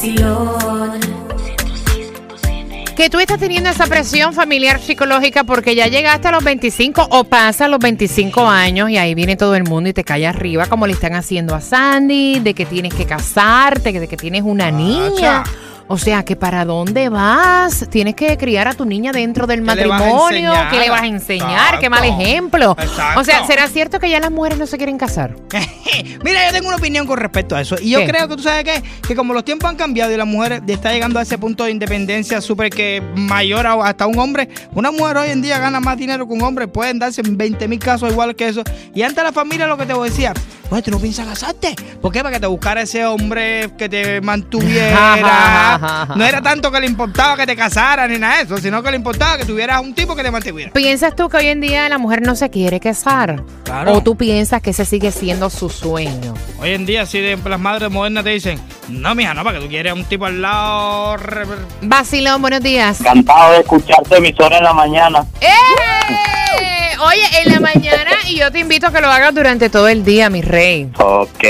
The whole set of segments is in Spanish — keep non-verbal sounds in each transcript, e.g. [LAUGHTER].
Vacilón. Que tú estás teniendo esa presión familiar psicológica porque ya llegaste a los 25 o pasa los 25 años y ahí viene todo el mundo y te cae arriba como le están haciendo a Sandy, de que tienes que casarte, de que tienes una niña. O sea, que para dónde vas? Tienes que criar a tu niña dentro del ¿Qué le vas a matrimonio. ¿Qué le vas a enseñar? Qué mal ejemplo. Exacto. O sea, ¿será cierto que ya las mujeres no se quieren casar? [LAUGHS] Mira, yo tengo una opinión con respecto a eso. Y yo ¿Qué? creo que tú sabes qué? que como los tiempos han cambiado y la mujer está llegando a ese punto de independencia súper que mayor a- hasta un hombre, una mujer hoy en día gana más dinero que un hombre, pueden darse 20 mil casos igual que eso. Y antes la familia lo que te decía, pues tú no piensas casarte. ¿Por qué? Para que te buscara ese hombre que te mantuviera. [LAUGHS] no era tanto que le importaba que te casaran ni nada de eso, sino que le importaba que tuvieras un tipo que te mantuviera. ¿Piensas tú que hoy en día la mujer no se quiere casar? Claro. ¿O tú piensas que ese sigue siendo su sueño? Hoy en día, si de- las madres modernas te dicen, no, mija, no, para que tú quieres un tipo al lado. Vacilón, buenos días. Encantado de escucharte emisora en la mañana. ¡Eh! Oye, en la mañana y yo te invito a que lo hagas durante todo el día, mi rey. Ok.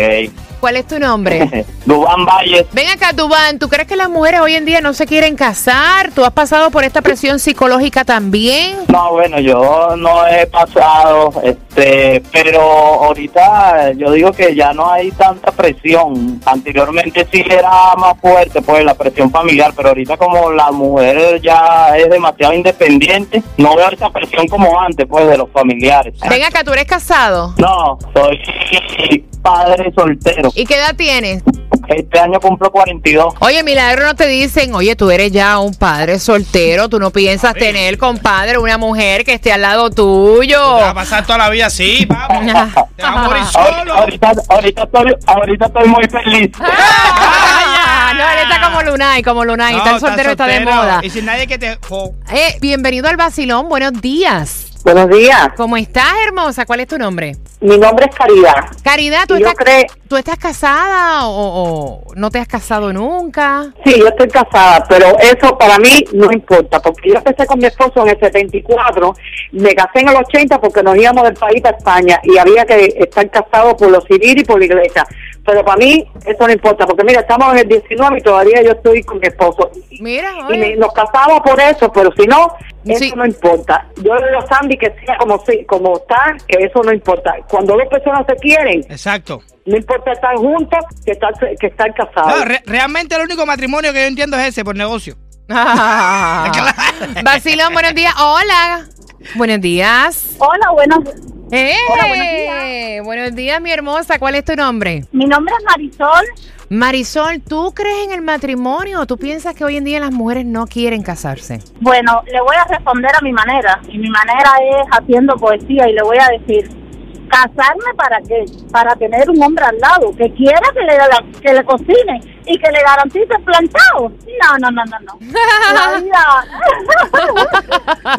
¿Cuál es tu nombre? [LAUGHS] Dubán Valles. Ven acá, Dubán, ¿tú crees que las mujeres hoy en día no se quieren casar? ¿Tú has pasado por esta presión psicológica también? No, bueno, yo no he pasado, este, pero ahorita yo digo que ya no hay tanta presión. Anteriormente sí era más fuerte, pues, la presión familiar, pero ahorita como la mujer ya es demasiado independiente, no veo esa presión como antes, pues, de los familiares. Ven acá, ¿tú eres casado? No, soy padre soltero. ¿Y qué edad tienes? Este año cumplo 42. Oye, Milagro, no te dicen, oye, tú eres ya un padre soltero, tú no piensas tener, compadre, una mujer que esté al lado tuyo. Te va a pasar toda la vida así, papi. [LAUGHS] Te vas a morir Ahorita, solo. ahorita, ahorita estoy, ahorita estoy muy feliz. [LAUGHS] Ah, no, él está como Lunay, como Lunay, No, está el soltero, está de moda. Y sin nadie que te. Eh, bienvenido al vacilón, buenos días. Buenos días, ¿Cómo estás, hermosa? ¿Cuál es tu nombre? Mi nombre es Caridad. Caridad, ¿tú, estás, ¿tú estás casada o, o no te has casado nunca? Sí, yo estoy casada, pero eso para mí no importa, porque yo empecé con mi esposo en el 74, me casé en el 80 porque nos íbamos del país para España y había que estar casado por lo civil y por la iglesia. Pero para mí eso no importa, porque mira, estamos en el 19 y todavía yo estoy con mi esposo. Mira, Y me- nos casamos por eso, pero si no, eso Sí. no importa. Yo le digo a Sandy que sea como, si- como está, que eso no importa. Cuando dos personas se quieren, Exacto. no importa estar juntos que estar, que estar casados. No, re- realmente el único matrimonio que yo entiendo es ese, por negocio. [LAUGHS] [LAUGHS] Vacilón, buenos días. Hola. Buenos días. Hola, buenos ¡Eh! Hola, buenos días. Buenos días, mi hermosa. ¿Cuál es tu nombre? Mi nombre es Marisol. Marisol, ¿tú crees en el matrimonio o tú piensas que hoy en día las mujeres no quieren casarse? Bueno, le voy a responder a mi manera. Y mi manera es haciendo poesía y le voy a decir, ¿casarme para qué? Para tener un hombre al lado que quiera que le, que le cocine y que le garantice plantado. No, no, no, no, no. [LAUGHS] La vida...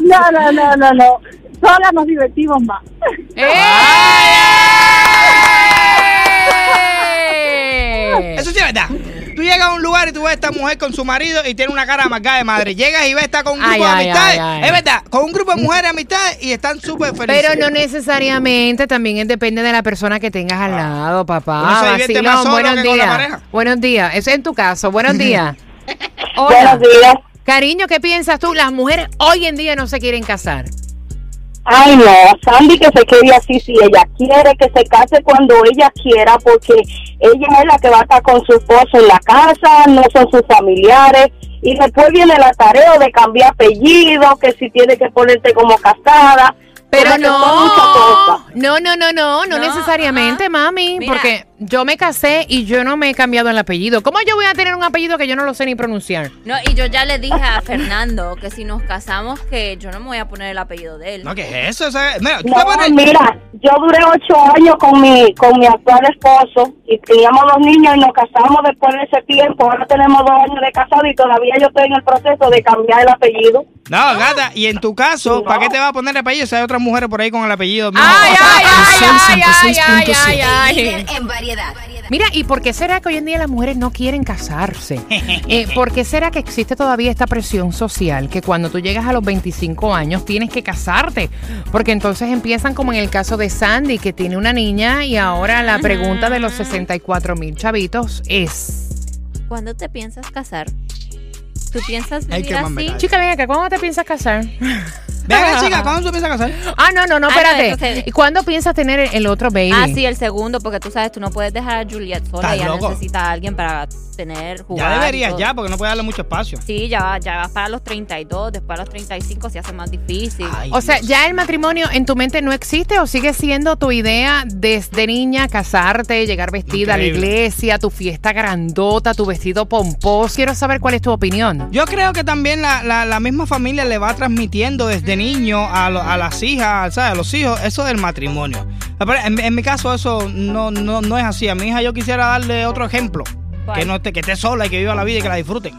[LAUGHS] no, no, no, no, no. Sola nos divertimos más. ¡Eh! [LAUGHS] Eso sí es verdad. Tú llegas a un lugar y tú ves a esta mujer con su marido y tiene una cara amargada de madre. Llegas y ves está con un grupo Ay, de ay, amistades. ay, ay. Es verdad, con un grupo de mujeres de amistades y están súper felices. Pero no necesariamente, también es- depende de la persona que tengas al lado, papá. Uno se divierte Vacilón, más solo buenos que con la días. pareja. Buenos días. Eso es en tu caso. Buenos [LAUGHS] días. Buenos días. Cariño, ¿qué piensas tú? Las mujeres hoy en día no se quieren casar. Ay, no, Sandy que se quede así si ella quiere, que se case cuando ella quiera, porque ella es la que va a estar con su esposo en la casa, no son sus familiares. Y después viene la tarea de cambiar apellido, que si tiene que ponerte como casada. Pero no, no, no, no, no, no No, necesariamente, mami, Mira. porque yo me casé y yo no me he cambiado el apellido. ¿Cómo yo voy a tener un apellido que yo no lo sé ni pronunciar? No, y yo ya le dije a Fernando que si nos casamos, que yo no me voy a poner el apellido de él. No, ¿qué es eso? O sea, mira, tú No, pones- mira, yo duré ocho años con mi con mi actual esposo y teníamos dos niños y nos casamos después de ese tiempo. Ahora tenemos dos años de casado y todavía yo estoy en el proceso de cambiar el apellido. No, gata, y en tu caso, ¿para qué te va a poner el apellido si hay otras mujeres por ahí con el apellido? mismo? Ay, ay, ay, ay, ay, ay, ay, 106.7. ay. En variedad. Mira, ¿y por qué será que hoy en día las mujeres no quieren casarse? [LAUGHS] Eh, ¿Por qué será que existe todavía esta presión social que cuando tú llegas a los 25 años tienes que casarte? Porque entonces empiezan como en el caso de Sandy, que tiene una niña y ahora la pregunta de los 64 mil chavitos es... ¿Cuándo te piensas casar? ¿Tú piensas vivir así? Chica, ven acá, ¿cuándo te piensas casar? Ven acá, [LAUGHS] chica, ¿cuándo tú piensas casar? Ah, no, no, no, Ah, espérate. entonces- ¿Y cuándo piensas tener el, el otro baby? Ah, sí, el segundo, porque tú sabes, tú no puedes dejar a Juliet sola. ¿Estás Ella loco? necesita a alguien para tener, jugar. Ya y deberías todo. ya, porque no puede darle mucho espacio. Sí, ya va, ya va para los 32, después a los 35 se hace más difícil. Ay, O sea, Dios. ¿ya el matrimonio en tu mente no existe o sigue siendo tu idea desde niña casarte, llegar vestida a la iglesia, tu fiesta grandota, tu vestido pomposo? Quiero saber cuál es tu opinión. Yo creo que también la, la, la misma familia le va transmitiendo desde niño a, lo- a las hijas, ¿sabes? a los hijos, eso del matrimonio. En, en mi caso eso no, no, no es así. A mi hija yo quisiera darle otro ejemplo. ¿Cuál? Que no esté, que esté sola y que viva la vida y que la disfrute.